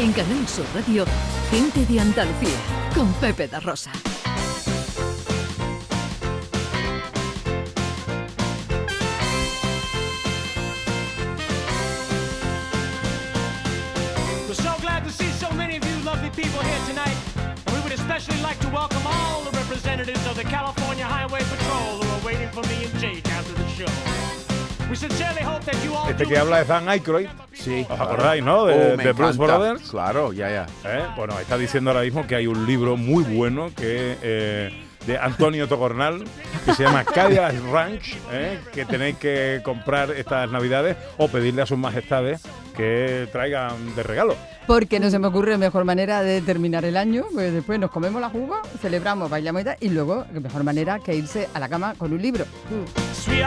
En Canal Sur Radio, Gente de Andalucía, con Pepe da Rosa. We're so glad to see so many of you lovely people here tonight. And we would especially like to welcome all the representatives of the California Highway Patrol who are waiting for me and Jake after the show. We sincerely hope that you all Este que habla es Dan Aykroyd. Sí. ¿Os acordáis, no? De, Oh, de encanta. Brothers. Claro, ya, ya. ¿Eh? Bueno, está diciendo ahora mismo que hay un libro muy bueno que eh, de Antonio Tocornal que se llama Cadillac Ranch, ¿eh? que tenéis que comprar estas navidades o pedirle a sus majestades que traigan de regalo. Porque no se me ocurre mejor manera de terminar el año, pues después nos comemos la jugo, celebramos, bailamos y tal, y luego, mejor manera que irse a la cama con un libro. Sweet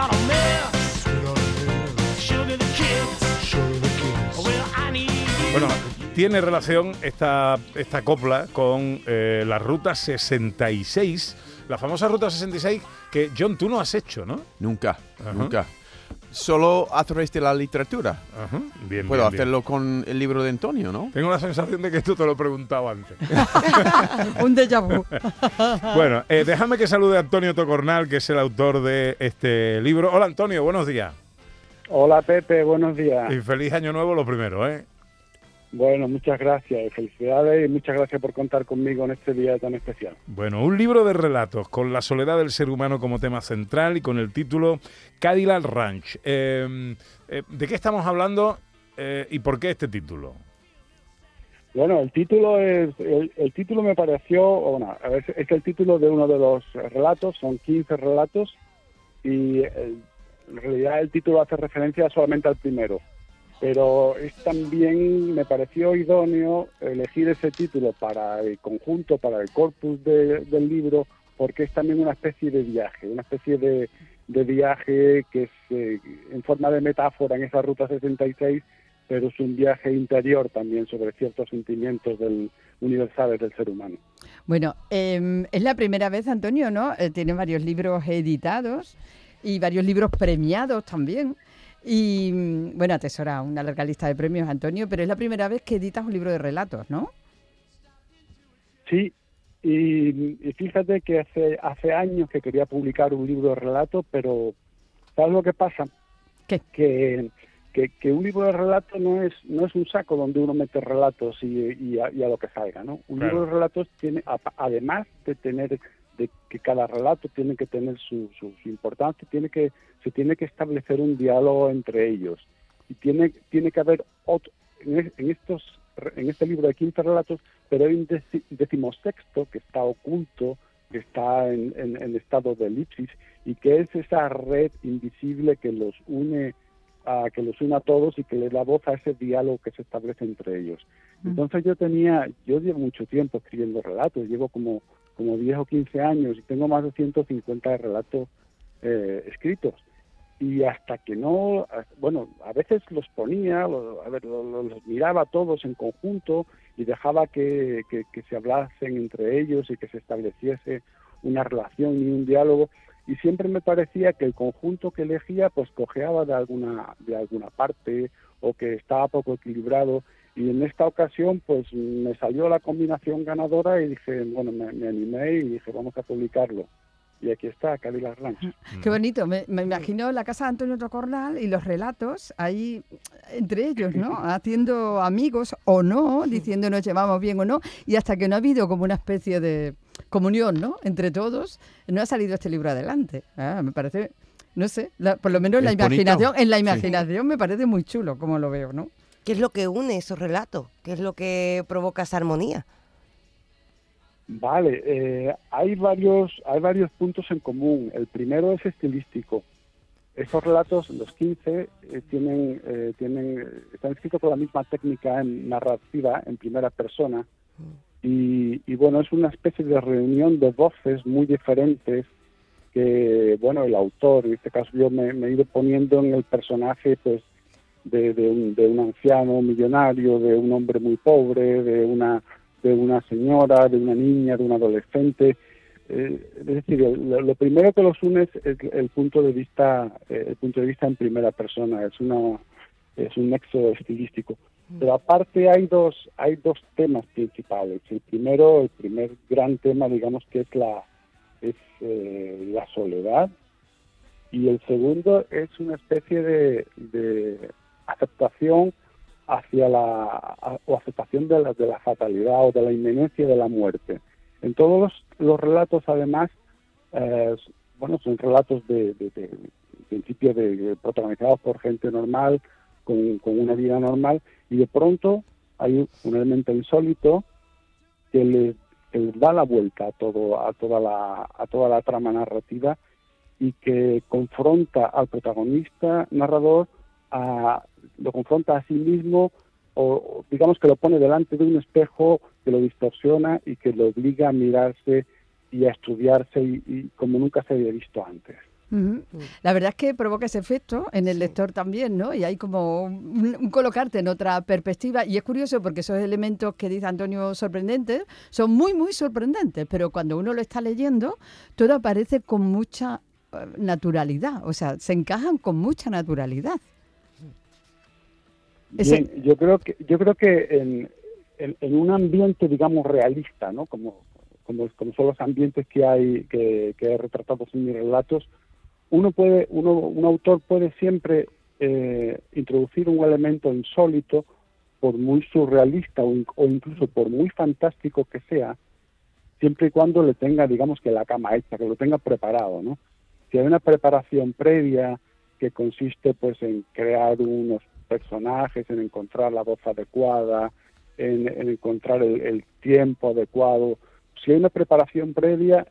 Bueno, tiene relación esta, esta copla con eh, la Ruta 66, la famosa Ruta 66 que John tú no has hecho, ¿no? Nunca, Ajá. nunca. Solo a través de la literatura. Ajá, bien, Puedo bien, bien. hacerlo con el libro de Antonio, ¿no? Tengo la sensación de que esto te lo he preguntado antes. un déjà vu. bueno, eh, déjame que salude a Antonio Tocornal, que es el autor de este libro. Hola Antonio, buenos días. Hola Pepe, buenos días. Y feliz año nuevo lo primero, ¿eh? Bueno, muchas gracias y felicidades y muchas gracias por contar conmigo en este día tan especial. Bueno, un libro de relatos con la soledad del ser humano como tema central y con el título Cadillac Ranch. Eh, eh, ¿De qué estamos hablando eh, y por qué este título? Bueno, el título es el, el título me pareció, bueno, a ver, es el título de uno de los relatos, son 15 relatos y en realidad el título hace referencia solamente al primero. Pero es también, me pareció idóneo elegir ese título para el conjunto, para el corpus de- del libro, porque es también una especie de viaje, una especie de, de viaje que es eh, en forma de metáfora en esa ruta 66 pero es un viaje interior también sobre ciertos sentimientos del, universales del ser humano. Bueno, eh, es la primera vez, Antonio, ¿no? Eh, tiene varios libros editados y varios libros premiados también. Y mm, bueno, atesora una larga lista de premios, Antonio, pero es la primera vez que editas un libro de relatos, ¿no? Sí, y, y fíjate que hace, hace años que quería publicar un libro de relatos, pero ¿sabes lo que pasa? ¿Qué? Que, que, que un libro de relatos no es, no es un saco donde uno mete relatos y, y, a, y a lo que salga, ¿no? Un Claro. libro de relatos tiene, a- además de tener, de que cada relato tiene que tener su, su, su importancia, tiene que, se tiene que establecer un diálogo entre ellos. Y tiene, tiene que haber otro, en, es- en estos en este libro de 15 relatos, pero hay un deci- decimosexto que está oculto, que está en, en- en estado de elipsis y que es esa red invisible que los une a, que los une a todos y que le da voz a ese diálogo que se establece entre ellos. Entonces yo tenía, yo llevo mucho tiempo escribiendo relatos, llevo como, como 10 o 15 años y tengo más de 150 relatos eh, escritos. Y hasta que no, bueno, a veces los ponía, lo- a ver, lo- lo- los miraba todos en conjunto y dejaba que, que- que se hablasen entre ellos y que se estableciese una relación y un diálogo. Y siempre me parecía que el conjunto que elegía pues cojeaba de alguna de alguna parte o que estaba poco equilibrado y en esta ocasión pues me salió la combinación ganadora y dije bueno me, me animé y dije vamos a publicarlo y aquí está Cadillac Ranch Qué bonito. Me, me imagino la casa de Antonio Tocornal y los relatos ahí entre ellos, ¿no? Haciendo amigos o no, diciendo nos llevamos bien o no. Y hasta que no ha habido como una especie de comunión, ¿no? Entre todos, no ha salido este libro adelante. Ah, me parece, no sé, la- por lo menos en la bonito. imaginación, en la Sí. imaginación me parece muy chulo como lo veo, ¿no? ¿Qué es lo que une esos relatos? ¿Qué es lo que provoca esa armonía? Vale, eh, hay varios hay varios puntos en común. El primero es estilístico. Esos relatos, los 15, eh, tienen eh, tienen están escritos con la misma técnica en narrativa en primera persona y, y bueno es una especie de reunión de voces muy diferentes que bueno el autor en este caso yo me, me he ido poniendo en el personaje pues de, de un, de un anciano millonario, de un hombre muy pobre, de una de una señora, de una niña, de un adolescente. Eh, es decir, lo, lo primero que los une es el, el punto de vista, eh, el punto de vista en primera persona. Es una es un nexo estilístico. Pero aparte hay dos, hay dos temas principales. El primero, el primer gran tema, digamos que es la, es eh, la soledad. Y el segundo es una especie de, de aceptación hacia la o aceptación de la, de la fatalidad o de la inminencia de la muerte. En todos los, los relatos, además, eh, bueno, son relatos de, de, principio de, protagonizados por gente normal, con, con una vida normal, y de pronto hay un elemento insólito que les, que da la vuelta a todo, a toda la, a toda la trama narrativa y que confronta al protagonista narrador a, lo confronta a sí mismo o digamos que lo pone delante de un espejo que lo distorsiona y que lo obliga a mirarse y a estudiarse y, y como nunca se había visto antes. La verdad es que provoca ese efecto en el lector también, ¿no? Y hay como un, un colocarte en otra perspectiva. Y es curioso porque esos elementos que dice Antonio sorprendentes son muy, muy sorprendentes, pero cuando uno lo está leyendo, todo aparece con mucha eh, naturalidad, o sea, se encajan con mucha naturalidad. Bien, yo creo que yo creo que en, en, un ambiente digamos realista, ¿no? Como como, como son los ambientes que hay que, he retratado en mis relatos, uno puede uno un autor puede siempre eh, introducir un elemento insólito por muy surrealista o incluso por muy fantástico que sea, siempre y cuando le tenga, digamos que la cama hecha, que lo tenga preparado, ¿no? Si hay una preparación previa que consiste, pues, en crear unos personajes, en encontrar la voz adecuada, en, en encontrar el, el tiempo adecuado. Si hay una preparación previa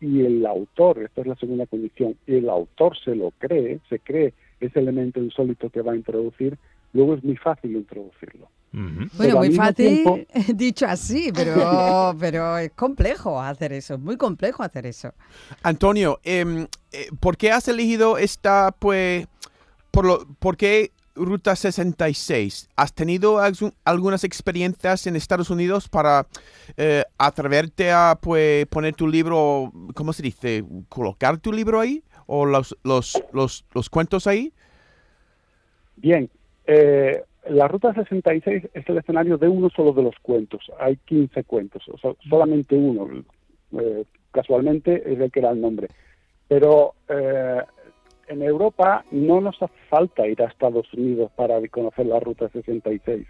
y el autor, esta es la segunda condición, y el autor se lo cree, se cree ese elemento insólito que va a introducir, luego es muy fácil introducirlo. Bueno, muy fácil tiempo- dicho así, pero, pero es complejo hacer eso, es muy complejo hacer eso. Antonio, em, eh, ¿por qué has elegido esta, pues, por, lo, por qué Ruta 66? ¿Has tenido algu- algunas experiencias en Estados Unidos para eh, atreverte a, pues, poner tu libro, ¿cómo se dice? ¿Colocar tu libro ahí? ¿O los, los, los, los cuentos ahí? Bien, eh, la Ruta 66 es el escenario de uno solo de los cuentos. Hay 15 cuentos, o sea, solamente uno. Eh, casualmente es el que da el nombre. Pero eh, en Europa no nos hace falta ir a Estados Unidos para conocer la Ruta 66,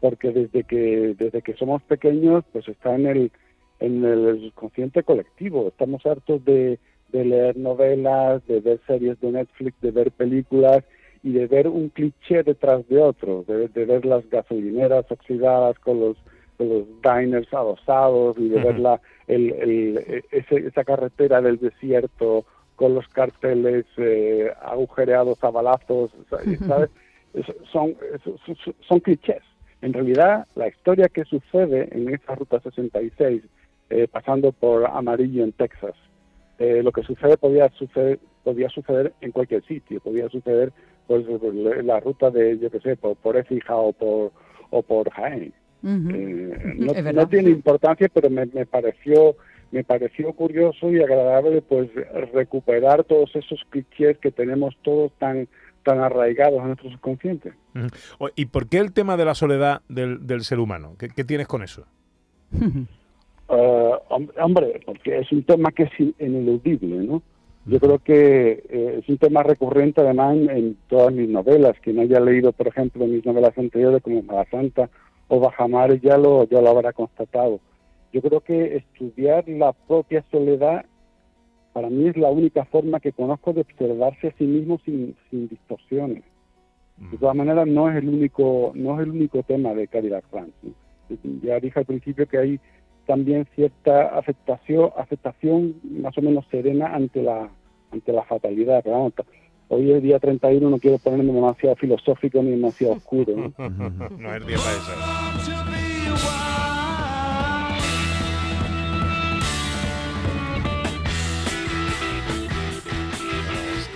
porque desde que desde que somos pequeños, pues está en el en el consciente colectivo. Estamos hartos de, de leer novelas, de ver series de Netflix, de ver películas y de ver un cliché detrás de otro, de, de ver las gasolineras oxidadas con los, con los diners adosados y de ver la, el, el- ese- esa carretera del desierto con los carteles eh, agujereados a balazos, ¿sabes? Es- son, son- son clichés. En realidad, la historia que sucede en esa Ruta 66, eh, pasando por Amarillo en Texas, eh, lo que sucede podía suceder, podía suceder en cualquier sitio, podía suceder pues la ruta de, yo qué sé, por, por Écija o por, o por Jaén. Eh, no, no tiene importancia, pero me, me pareció me pareció curioso y agradable pues recuperar todos esos clichés que tenemos todos tan tan arraigados a nuestro subconsciente. ¿Y por qué el tema de la soledad del, del ser humano? ¿Qué, qué tienes con eso? Hom- hombre, porque es un tema que es in- ineludible, ¿no? Yo creo que eh, es un tema recurrente además en, en todas mis novelas. Quien haya leído, por ejemplo, mis novelas anteriores como Mala Santa o Bajamares ya lo, ya lo habrá constatado. Yo creo que estudiar la propia soledad para mí es la única forma que conozco de observarse a sí mismo sin, sin distorsiones. De todas maneras, no es el único, no es el único tema de Cadillac Franz. ¿no? Ya dije al principio que hay también cierta aceptación, aceptación más o menos serena ante la, ante la fatalidad. Pero vamos, hoy es día 31, no quiero ponerme demasiado filosófico ni demasiado oscuro. ¿no? no es día para eso.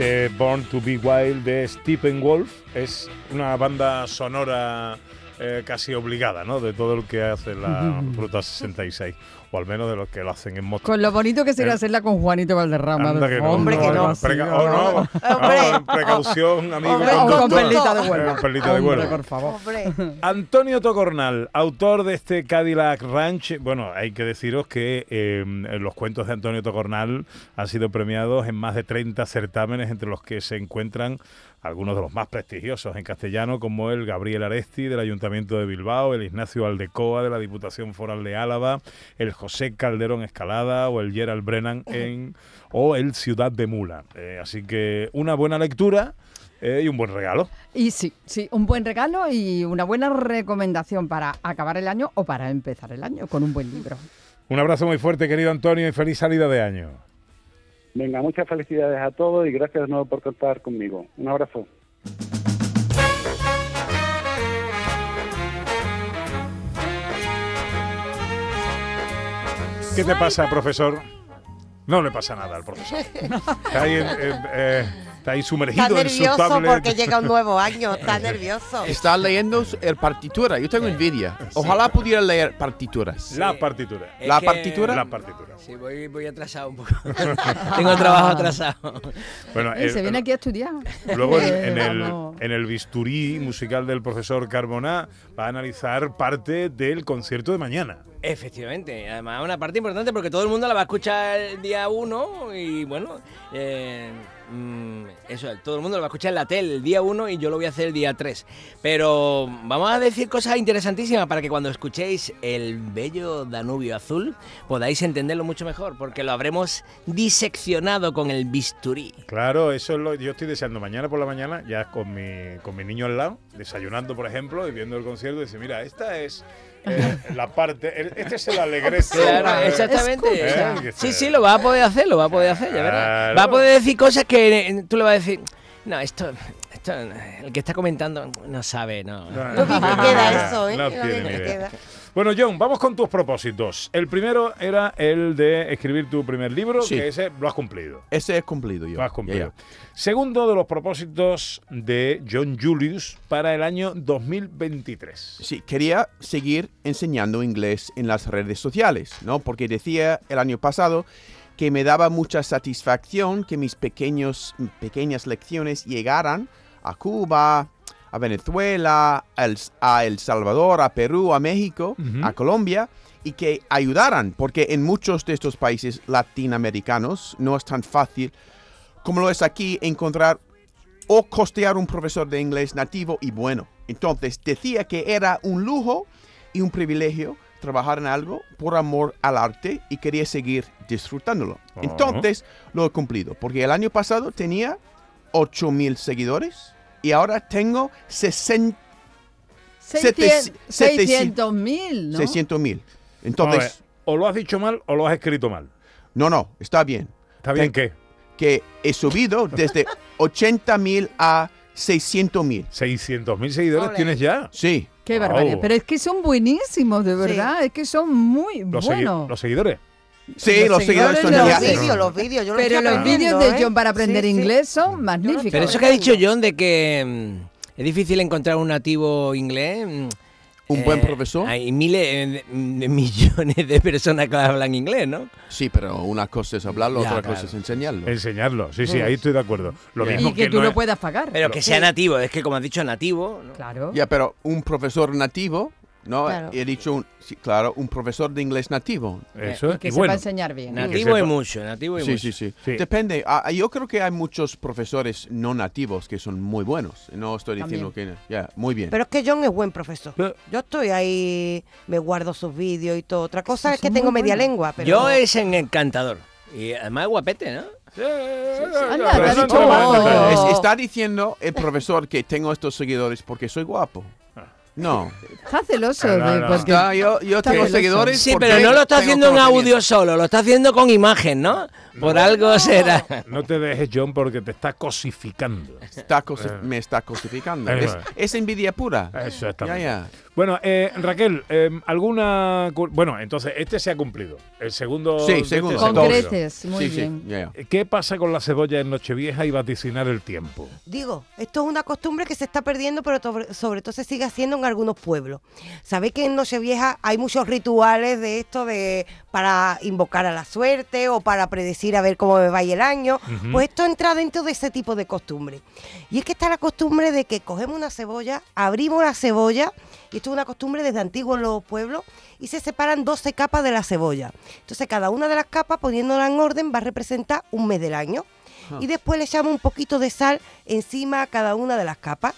Este Born to Be Wild de Stephen Wolf. Es una banda sonora eh, casi obligada, ¿no? De todo lo que hace la Ruta 66, o al menos de los que lo hacen en moto. Con lo bonito que sería Eh, hacerla con Juanito Valderrama. Anda de que no. fondo, Hombre, que no. Preca- oh, no, Hombre. ah, precaución, amigo Hombre, con perlita de Eh, huevo. perlita de por favor. Hombre. Antonio Tocornal, autor de este Cadillac Ranch. Bueno, hay que deciros que eh, los cuentos de Antonio Tocornal han sido premiados en más de 30 certámenes, entre los que se encuentran algunos de los más prestigiosos en castellano, como el Gabriel Aresti del Ayuntamiento de Bilbao, el Ignacio Aldecoa de la Diputación Foral de Álava, el José Calderón Escalada o el Gerald Brennan en, o el Ciudad de Mula. Eh, así que una buena lectura eh, y un buen regalo. Y sí, sí, un buen regalo y una buena recomendación para acabar el año o para empezar el año con un buen libro. Un abrazo muy fuerte, querido Antonio, y feliz salida de año. Venga, muchas felicidades a todos y gracias de nuevo por contar conmigo. Un abrazo. ¿Qué te pasa, profesor? No le pasa nada al profesor. En- eh, está ahí sumergido Está en su nervioso tablet. porque llega un nuevo año. Está nervioso. Está leyendo el partitura. Yo tengo envidia. Ojalá pudiera leer partituras. La partitura. Es ¿La que- partitura? La partitura. Sí, voy, voy atrasado un poco. Tengo trabajo atrasado. Bueno, se viene aquí a estudiar. Luego en, Eh, en el, en el bisturí musical del profesor Carbona va a analizar parte del concierto de mañana. Efectivamente, además una parte importante porque todo el mundo la va a escuchar el día 1 y bueno, eh, mm, eso, todo el mundo lo va a escuchar en la tele el día 1 y yo lo voy a hacer el día 3. Pero vamos a decir cosas interesantísimas para que cuando escuchéis el bello Danubio Azul podáis entenderlo mucho mejor porque lo habremos diseccionado con el bisturí. Claro, eso es lo yo estoy deseando mañana por la mañana, ya con mi, con mi niño al lado, desayunando, por ejemplo, y viendo el concierto, y dice, mira, esta es eh, la parte, el- este es el alegreto. Claro, eh, exactamente. Eh, Sí, sí, lo va a poder hacer, lo va a poder hacer, ya verás. Va a poder decir cosas que eh, tú le vas a decir, no, esto, esto el que está comentando no sabe, no. No, Lo bien que no queda eso, ¿eh? no Lo tiene ni que idea. queda. Bueno, John, vamos con tus propósitos. El primero era el de escribir tu primer libro, Sí. que ese lo has cumplido. Ese es cumplido yo. Lo has cumplido. ya. Segundo de los propósitos de John Julius para el año 2023. Sí, quería seguir enseñando inglés en las redes sociales, ¿no? Porque decía el año pasado que me daba mucha satisfacción que mis pequeños, pequeñas lecciones llegaran a Cuba, a Venezuela, a El, Salvador, a Perú, a México, a Colombia, y que ayudaran, porque en muchos de estos países latinoamericanos no es tan fácil como lo es aquí encontrar o costear un profesor de inglés nativo y bueno. Entonces decía que era un lujo y un privilegio trabajar en algo por amor al arte y quería seguir disfrutándolo. Oh. Entonces lo he cumplido, porque el año pasado tenía 8.000 seguidores y ahora tengo 60 Sete- 600 mil, ¿no? 600 mil. Ver, Entonces, o lo has dicho mal o lo has escrito mal. no, no, está bien. ¿Está bien qué? Que he subido desde 80 mil a 600 mil. 600.000 seguidores Ole. tienes ya. Sí, Qué Wow. barbaridad. Pero es que son buenísimos, de verdad. Es que son muy Los, segui- buenos. los seguidores. Sí, Los los seguidores seguidores son Los vídeos, los vídeos. Yo Pero los vídeos de ¿eh? John para aprender Sí, inglés son magníficos. Pero eso que ha dicho John de que mm, es difícil encontrar un nativo inglés. mm, Un buen profesor. Hay miles, eh, millones de personas que hablan inglés, ¿no? Sí, pero una cosa es hablarlo, Ya, otra claro. cosa es enseñarlo. Enseñarlo. Sí, sí, ahí estoy de acuerdo. Lo mismo y que, tú no lo es- puedas pagar. Pero que sea nativo, es que como has dicho, nativo. ¿no? Claro. Ya, pero un profesor nativo, ¿no? Claro. He dicho, un, sí, claro, un profesor de inglés nativo. Eso y es. que y sepa bueno, enseñar bien. Nativo y mucho, nativo y Sí, mucho. sí, sí, Sí. Depende. Ah, yo creo que hay muchos profesores no nativos que son muy buenos. No estoy diciendo que... Ya, muy bien. Pero es que John es buen profesor. Eh. Yo estoy ahí, me guardo sus vídeos y todo. Otra cosa es que tengo media lengua, pero... Yo es en encantador. Y además es guapete, ¿no? Eso Es- está diciendo el profesor que tengo estos seguidores porque soy guapo. No, Está celoso. No, no, no. porque- Está, yo, yo Está tengo celoso. seguidores. Sí, pero no lo está haciendo en audio solo, lo está haciendo con imagen, ¿no? Por algo será. No te dejes, John, porque te está cosificando. Está cosi- Eh. me está cosificando. Eh, Es, es envidia pura. Exactamente. Ya, ya. Bueno, eh, Raquel, eh, ¿alguna...? Bueno, entonces, este se ha cumplido. El segundo... Sí, este segundo, se ha Con creces, muy sí, bien. sí. ¿Qué pasa con la cebolla en Nochevieja y vaticinar el tiempo? Digo, esto es una costumbre que se está perdiendo, pero sobre, todo se sigue haciendo en algunos pueblos. Sabéis que en Nochevieja hay muchos rituales de esto de para invocar a la suerte o para predecir a ver cómo me va a ir el año. Pues esto entra dentro de ese tipo de costumbre. Y es que está la costumbre de que cogemos una cebolla, abrimos la cebolla, y esto es una costumbre desde antiguo en los pueblos, y se separan 12 capas de la cebolla. Entonces cada una de las capas, poniéndola en orden, va a representar un mes del año. Y después le echamos un poquito de sal encima a cada una de las capas.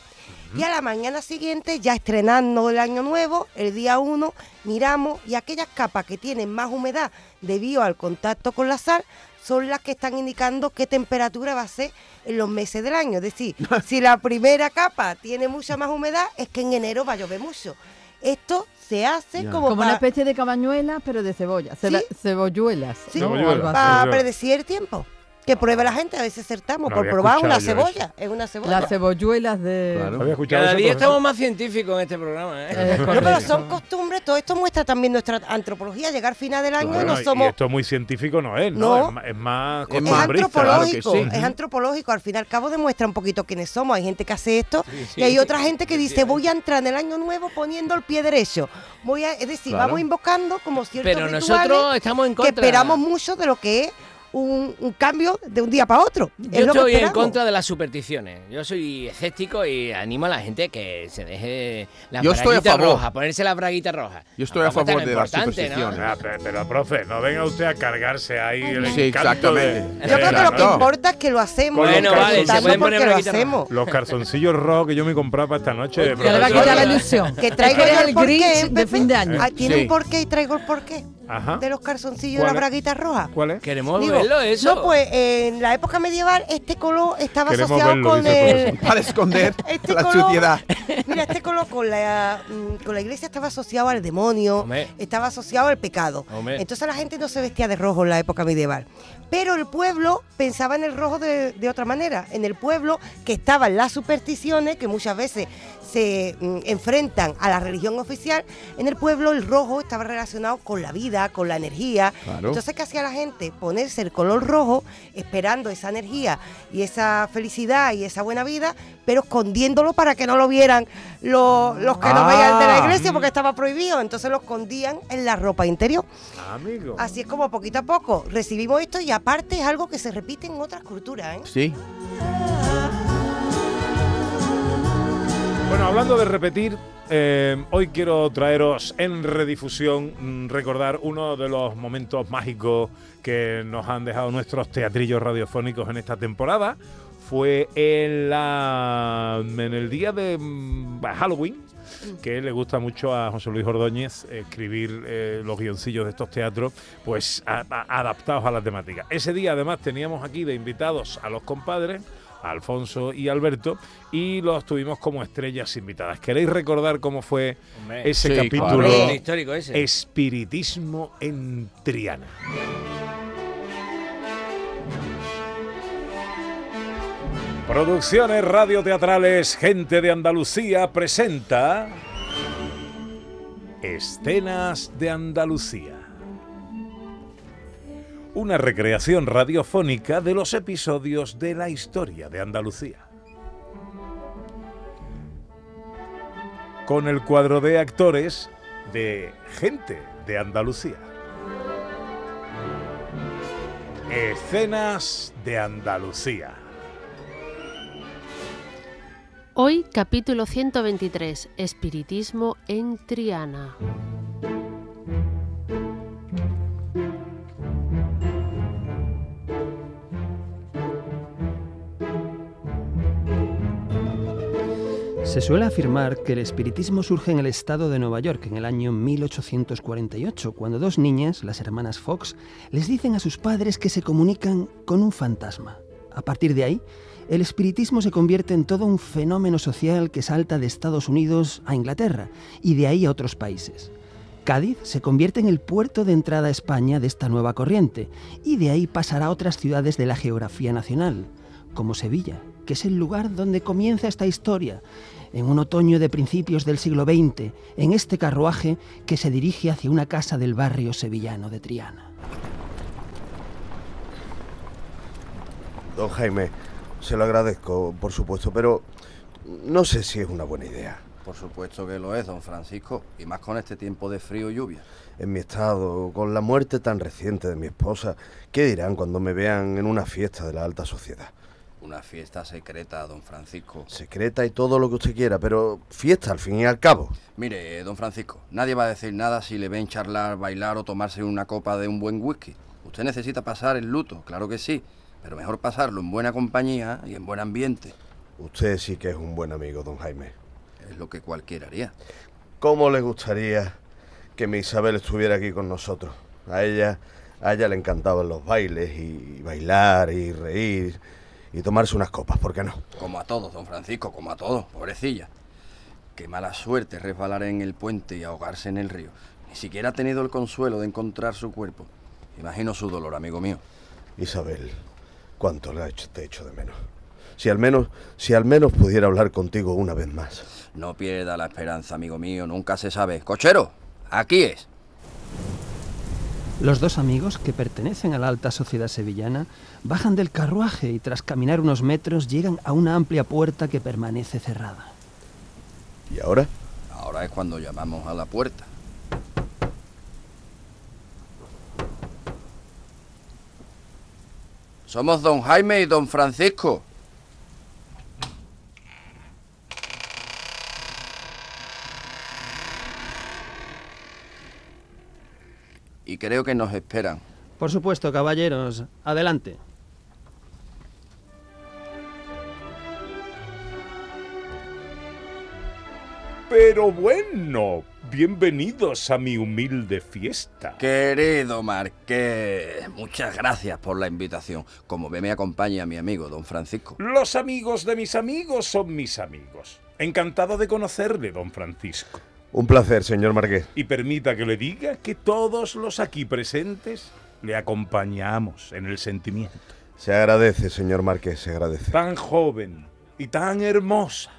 Y a la mañana siguiente, ya estrenando el año nuevo, el día 1, miramos y aquellas capas que tienen más humedad debido al contacto con la sal son las que están indicando qué temperatura va a ser en los meses del año. Es decir, si la primera capa tiene mucha más humedad, es que en enero va a llover mucho. Esto se hace Ya. como, Como una para, especie de cabañuelas, pero de cebolla. Sí. cebolluelas. Sí. para predecir el tiempo. Que pruebe la gente, a veces acertamos No por probar una cebolla. Es una cebolla. Las cebolluelas de... Claro. ¿Había escuchado Cada eso, día profesor? estamos más científicos en este programa, ¿eh? Eh, No, pero son costumbres, todo esto muestra también nuestra antropología. Llegar final del año Bueno, no y somos. esto muy científico no es, ¿no? No. Es, es más Es Es claro que antropológico, sí. es antropológico. Al fin y al cabo demuestra un poquito quiénes somos. Hay gente que hace esto sí, y hay sí, otra gente que dice voy a entrar en el año nuevo poniendo el pie derecho. Voy a, es decir, Claro. vamos invocando como ciertos Pero nosotros estamos en que contra. esperamos mucho de lo que es un, un cambio de un día para otro. Yo es que estoy en contra de las supersticiones. Yo soy escéptico y animo a la gente que se deje la Yo estoy a braguita favor. roja, ponerse la braguita roja. Yo estoy a es favor de las importante, ¿no? supersticiones. Ah, pero, pero, profe, no venga usted a cargarse ahí el Sí, encanto de- exactamente. Yo creo que lo que importa es que lo hacemos. Bueno, vale, se pueden poner lo hacemos. Los calzoncillos rojos que yo me compraba para esta noche. Ya le va a quitar la ilusión. Que traigo que yo el el porqué, Grinch de fin de año. Ah, Tiene un porqué y traigo el porqué Ajá. de los calzoncillos de ¿Cuál la braguita roja. ¿Cuál es? Queremos Digo, verlo eso. No, pues en la época medieval este color estaba Queremos asociado verlo, con el. Para esconder Este la color- suciedad. Mira, este color con la, mm, con la iglesia estaba asociado al demonio, Hombre. estaba asociado al pecado. Hombre. Entonces la gente no se vestía de rojo en la época medieval. Pero el pueblo pensaba en el rojo de, de otra manera. En el pueblo que estaban las supersticiones, que muchas veces se mm, enfrentan a la religión oficial, en el pueblo el rojo estaba relacionado con la vida, con la energía. Claro. Entonces, ¿qué hacía la gente? Ponerse el color rojo, esperando esa energía y esa felicidad y esa buena vida, pero escondiéndolo para que no lo vieran los, los que no veían de la Ah. iglesia porque estaba prohibido. Entonces lo escondían en la ropa interior. Amigo. Así es como poquito a poco recibimos esto y aparte es algo que se repite en otras culturas. ¿eh? Sí. Bueno, hablando de repetir, eh, hoy quiero traeros en redifusión, mm, recordar uno de los momentos mágicos que nos han dejado nuestros teatrillos radiofónicos en esta temporada. Fue en, la, en el día de mm, Halloween, que le gusta mucho a José Luis Ordóñez escribir eh, los guioncillos de estos teatros, pues a- a- adaptados a la temática. Ese día además teníamos aquí de invitados a los compadres, Alfonso y Alberto, y los tuvimos como estrellas invitadas. ¿Queréis recordar cómo fue Hombre. ese Sí, capítulo? claro. Histórico ese. Espiritismo en Triana. Producciones radioteatrales Gente de Andalucía presenta Escenas de Andalucía. Una recreación radiofónica de los episodios de la historia de Andalucía. Con el cuadro de actores de Gente de Andalucía. Escenas de Andalucía. Hoy capítulo 123, Espiritismo en Triana. Se suele afirmar que el espiritismo surge en el estado de Nueva York en el año 1848, cuando dos niñas, las hermanas Fox, les dicen a sus padres que se comunican con un fantasma. A partir de ahí, el espiritismo se convierte en todo un fenómeno social que salta de Estados Unidos a Inglaterra y de ahí a otros países. Cádiz se convierte en el puerto de entrada a España de esta nueva corriente y de ahí pasará a otras ciudades de la geografía nacional, como Sevilla, que es el lugar donde comienza esta historia, en un otoño de principios del siglo XX, en este carruaje que se dirige hacia una casa del barrio sevillano de Triana. Don Jaime, se lo agradezco, por supuesto, pero no sé si es una buena idea. Por supuesto que lo es, don Francisco, y más con este tiempo de frío y lluvia. En mi estado, con la muerte tan reciente de mi esposa, ¿qué dirán cuando me vean en una fiesta de la alta sociedad? Una fiesta secreta, don Francisco. Secreta y todo lo que usted quiera, pero fiesta al fin y al cabo. Mire, don Francisco, nadie va a decir nada si le ven charlar, bailar o tomarse una copa de un buen whisky. Usted necesita pasar el luto, claro que sí, pero mejor pasarlo en buena compañía y en buen ambiente. Usted sí que es un buen amigo, don Jaime. Es lo que cualquiera haría. ¿Cómo le gustaría que mi Isabel estuviera aquí con nosotros? A ella, a ella le encantaban los bailes y bailar y reír y tomarse unas copas, ¿por qué no? Como a todos, don Francisco, como a todos, pobrecilla. Qué mala suerte resbalar en el puente y ahogarse en el río. Ni siquiera ha tenido el consuelo de encontrar su cuerpo. Imagino su dolor, amigo mío. Isabel, cuánto le ha hecho, te echo de menos. Si al menos, si al menos pudiera hablar contigo una vez más. No pierda la esperanza, amigo mío, nunca se sabe. Cochero, aquí es. Los dos amigos, que pertenecen a la alta sociedad sevillana, bajan del carruaje y tras caminar unos metros llegan a una amplia puerta que permanece cerrada. ¿Y ahora? Ahora es cuando llamamos a la puerta. Somos don Jaime y don Francisco. Y creo que nos esperan. Por supuesto, caballeros. Adelante. Pero bueno, bienvenidos a mi humilde fiesta. Querido Marqués, muchas gracias por la invitación. Como ve, me acompaña mi amigo, don Francisco. Los amigos de mis amigos son mis amigos. Encantado de conocerle, don Francisco. Un placer, señor Marqués. Y permita que le diga que todos los aquí presentes le acompañamos en el sentimiento. Se agradece, señor Marqués, se agradece. Tan joven y tan hermosa,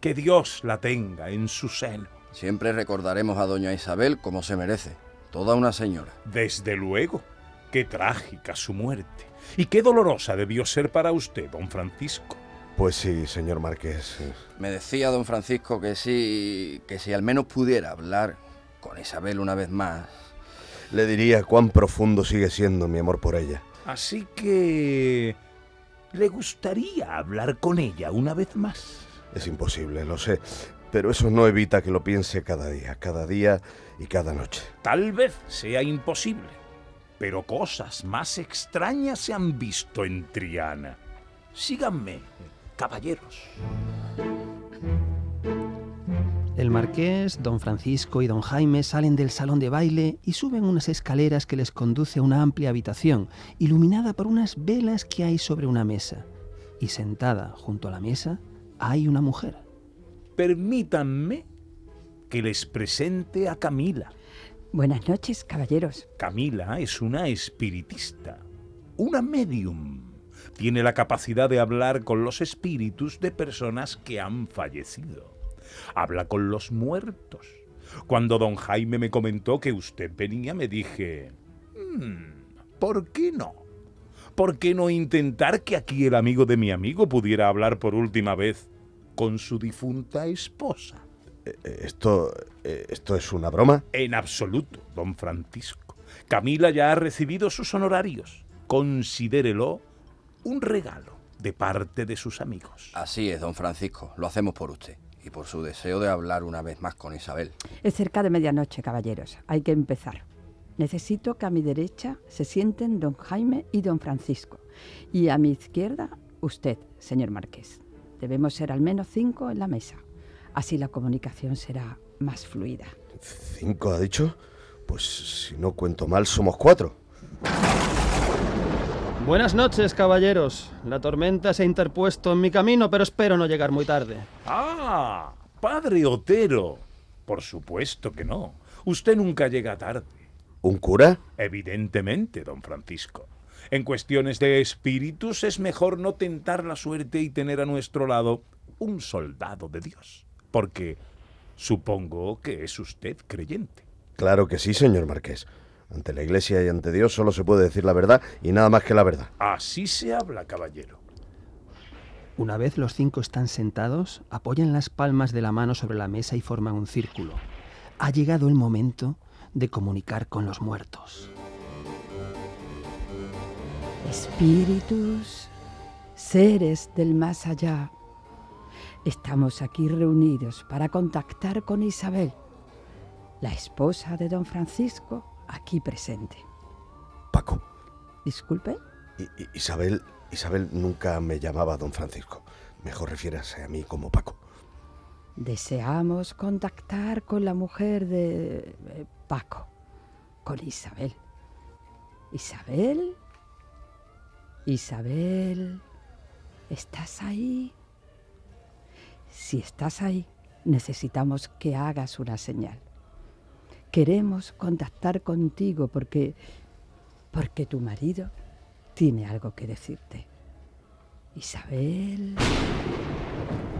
que Dios la tenga en su seno. Siempre recordaremos a doña Isabel como se merece, toda una señora. Desde luego, qué trágica su muerte. Y qué dolorosa debió ser para usted, don Francisco. Pues sí, señor Marqués. Me decía don Francisco que sí, que si al menos pudiera hablar con Isabel una vez más. Le diría cuán profundo sigue siendo mi amor por ella. Así que... ¿Le gustaría hablar con ella una vez más? Es imposible, lo sé. Pero eso no evita que lo piense cada día, cada día y cada noche. Tal vez sea imposible. Pero cosas más extrañas se han visto en Triana. Síganme, caballeros. El marqués, don Francisco y don Jaime salen del salón de baile y suben unas escaleras que les conduce a una amplia habitación, iluminada por unas velas que hay sobre una mesa. Y sentada junto a la mesa hay una mujer. Permítanme que les presente a Camila. Buenas noches, caballeros. Camila es una espiritista, una medium. Tiene la capacidad de hablar con los espíritus de personas que han fallecido. Habla con los muertos. Cuando don Jaime me comentó que usted venía, me dije, "Mm, ¿por qué no? ¿Por qué no intentar que aquí el amigo de mi amigo pudiera hablar por última vez con su difunta esposa? Eh, ¿Esto, eh, esto es una broma? En absoluto, don Francisco. Camila ya ha recibido sus honorarios. Considérelo un regalo de parte de sus amigos. Así es, don Francisco, lo hacemos por usted y por su deseo de hablar una vez más con Isabel. Es cerca de medianoche, caballeros. Hay que empezar. Necesito que a mi derecha se sienten don Jaime y don Francisco. Y a mi izquierda, usted, señor Marqués. Debemos ser al menos cinco en la mesa. Así la comunicación será más fluida. ¿Cinco ha dicho? Pues si no cuento mal, somos cuatro. Buenas noches, caballeros. La tormenta se ha interpuesto en mi camino, pero espero no llegar muy tarde. Ah, padre Otero. Por supuesto que no. Usted nunca llega tarde. ¿Un cura? Evidentemente, don Francisco. En cuestiones de espíritus es mejor no tentar la suerte y tener a nuestro lado un soldado de Dios. Porque supongo que es usted creyente. Claro que sí, señor Marqués. Ante la Iglesia y ante Dios solo se puede decir la verdad y nada más que la verdad. Así se habla, caballero. Una vez los cinco están sentados, apoyan las palmas de la mano sobre la mesa y forman un círculo. Ha llegado el momento de comunicar con los muertos. Espíritus, seres del más allá, estamos aquí reunidos para contactar con Isabel, la esposa de don Francisco, aquí presente. Paco. Disculpe. I- Isabel, Isabel nunca me llamaba don Francisco. Mejor refiérase a mí como Paco. Deseamos contactar con la mujer de eh, Paco, con Isabel. Isabel, Isabel, ¿estás ahí? Si estás ahí, necesitamos que hagas una señal. Queremos contactar contigo porque porque tu marido tiene algo que decirte. Isabel.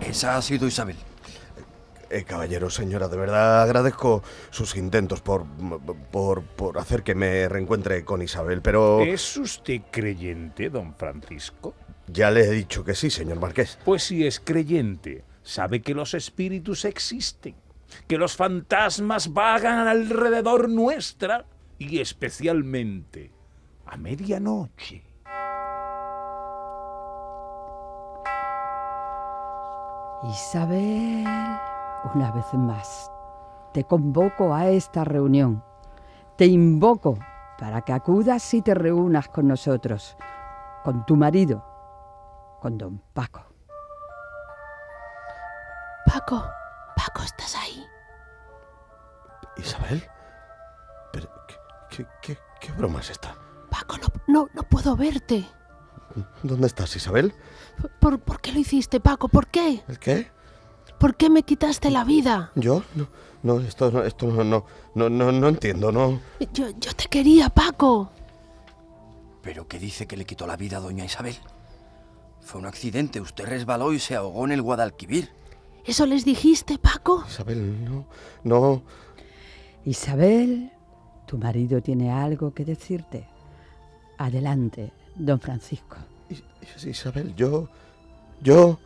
Esa ha sido Isabel. Eh, caballero, señora, de verdad agradezco sus intentos por, por, por hacer que me reencuentre con Isabel, pero ¿Es usted creyente, don Francisco? ya le he dicho que sí, señor Marqués. Pues si es creyente, sabe que los espíritus existen, que los fantasmas vagan alrededor nuestra y especialmente a medianoche. Isabel, una vez más, te convoco a esta reunión. Te invoco para que acudas y te reúnas con nosotros, con tu marido, con don Paco. Paco, Paco, ¿estás ahí? ¿Isabel? ¿Pero qué, qué, qué, qué broma es esta? Paco, no, no, no puedo verte. ¿Dónde estás, Isabel? ¿Por, por qué lo hiciste, Paco? ¿Por qué? ¿El qué? ¿Por qué me quitaste la vida? ¿Yo? No, no esto, no, esto no, no, no, no, no entiendo, no. Yo, yo te quería, Paco. ¿Pero qué dice que le quitó la vida a doña Isabel? Fue un accidente, usted resbaló y se ahogó en el Guadalquivir. ¿Eso les dijiste, Paco? Isabel, no, no. Isabel, tu marido tiene algo que decirte. Adelante, don Francisco. Isabel, yo, yo...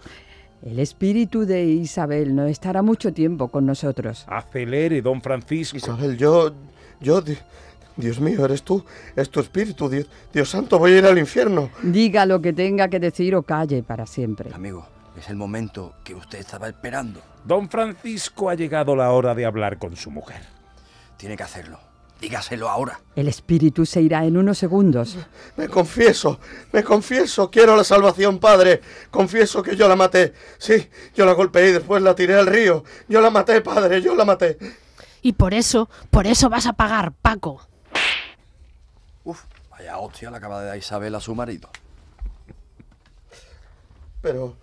El espíritu de Isabel no estará mucho tiempo con nosotros. Acelere, don Francisco. Isabel, yo, yo, di- Dios mío, eres tú, es tu espíritu, Dios, Dios santo, voy a ir al infierno. Diga lo que tenga que decir o calle para siempre. Amigo, es el momento que usted estaba esperando. Don Francisco ha llegado la hora de hablar con su mujer. Tiene que hacerlo. Dígaselo ahora. El espíritu se irá en unos segundos. Me confieso, me confieso, quiero la salvación, padre. Confieso que yo la maté. Sí, yo la golpeé y después la tiré al río. Yo la maté, padre, yo la maté. Y por eso, por eso vas a pagar, Paco. Uf, vaya hostia le acaba de dar Isabel a su marido. Pero,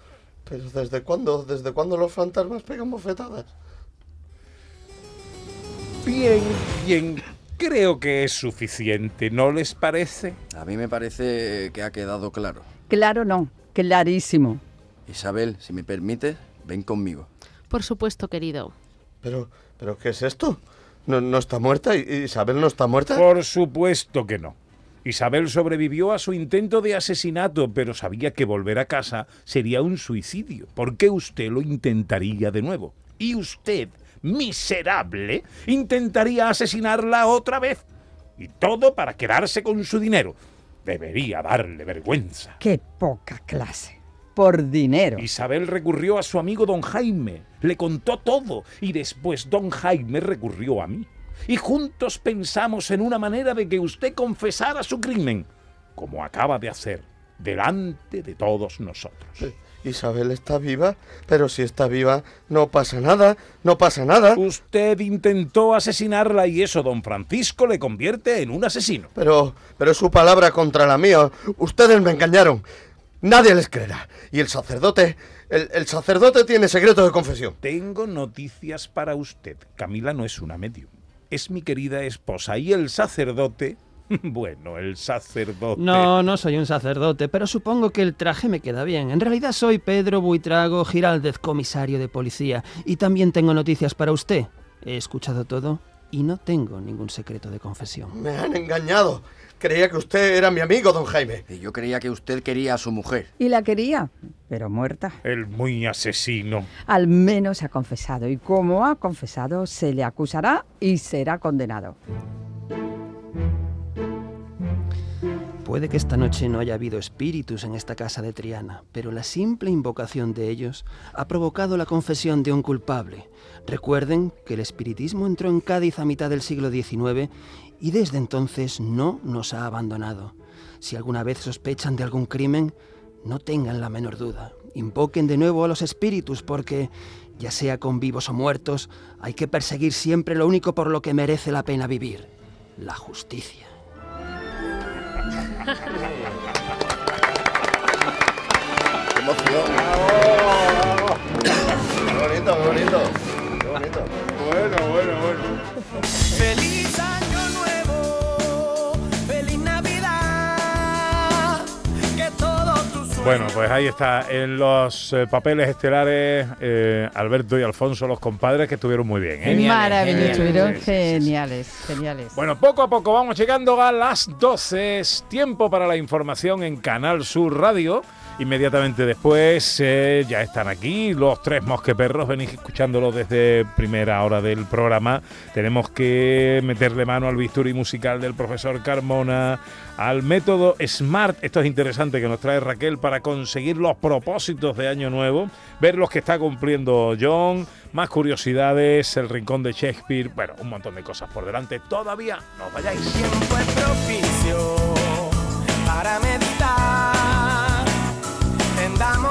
pero ¿desde cuándo, desde cuándo los fantasmas pegan bofetadas? Bien, bien. Creo que es suficiente, ¿no les parece? A mí me parece que ha quedado claro. Claro no, clarísimo. Isabel, si me permites, ven conmigo. Por supuesto, querido. Pero, pero ¿qué es esto? ¿No, no está muerta? ¿I- ¿Isabel no está muerta? Por supuesto que no. Isabel sobrevivió a su intento de asesinato, pero sabía que volver a casa sería un suicidio. ¿Por qué usted lo intentaría de nuevo? Y usted, miserable, intentaría asesinarla otra vez. Y todo para quedarse con su dinero. Debería darle vergüenza. Qué poca clase. Por dinero. Isabel recurrió a su amigo don Jaime, le contó todo y después don Jaime recurrió a mí. Y juntos pensamos en una manera de que usted confesara su crimen, como acaba de hacer, delante de todos nosotros. Isabel está viva, pero si está viva, no pasa nada, no pasa nada. Usted intentó asesinarla y eso, don Francisco, le convierte en un asesino. Pero, pero su palabra contra la mía. Ustedes me engañaron. Nadie les creerá. Y el sacerdote, el, el sacerdote tiene secretos de confesión. Tengo noticias para usted. Camila no es una medium. Es mi querida esposa y el sacerdote... Bueno, el sacerdote... No, no soy un sacerdote, pero supongo que el traje me queda bien. En realidad soy Pedro Buitrago Giraldez, comisario de policía, y también tengo noticias para usted. He escuchado todo y no tengo ningún secreto de confesión. Me han engañado. Creía que usted era mi amigo, don Jaime. Y yo creía que usted quería a su mujer. Y la quería, pero muerta. El muy asesino. Al menos ha confesado. Y como ha confesado, se le acusará y será condenado. Puede que esta noche no haya habido espíritus en esta casa de Triana, pero la simple invocación de ellos ha provocado la confesión de un culpable. Recuerden que el espiritismo entró en Cádiz a mitad del siglo XIX y desde entonces no nos ha abandonado. Si alguna vez sospechan de algún crimen, no tengan la menor duda. Invoquen de nuevo a los espíritus porque, ya sea con vivos o muertos, hay que perseguir siempre lo único por lo que merece la pena vivir, la justicia. ¡Qué emoción! ¡Qué bonito, qué bonito! ¡Qué bonito! Bueno, bueno, bueno. Bueno, pues ahí está. En los eh, papeles estelares, eh, Alberto y Alfonso, los compadres, que estuvieron muy bien. ¿eh? Maravilloso, Geniales. estuvieron geniales, geniales. Bueno, poco a poco vamos llegando a las 12. Es tiempo para la información en Canal Sur Radio. Inmediatamente después eh, ya están aquí los tres mosqueperros. Venís escuchándolo desde primera hora del programa. Tenemos que meterle mano al bisturí musical del profesor Carmona, al método SMART. Esto es interesante que nos trae Raquel para conseguir los propósitos de Año Nuevo, ver los que está cumpliendo John, más curiosidades, el rincón de Shakespeare. Bueno, un montón de cosas por delante. Todavía no vayáis. tiempo es propicio para meditar. Tendamos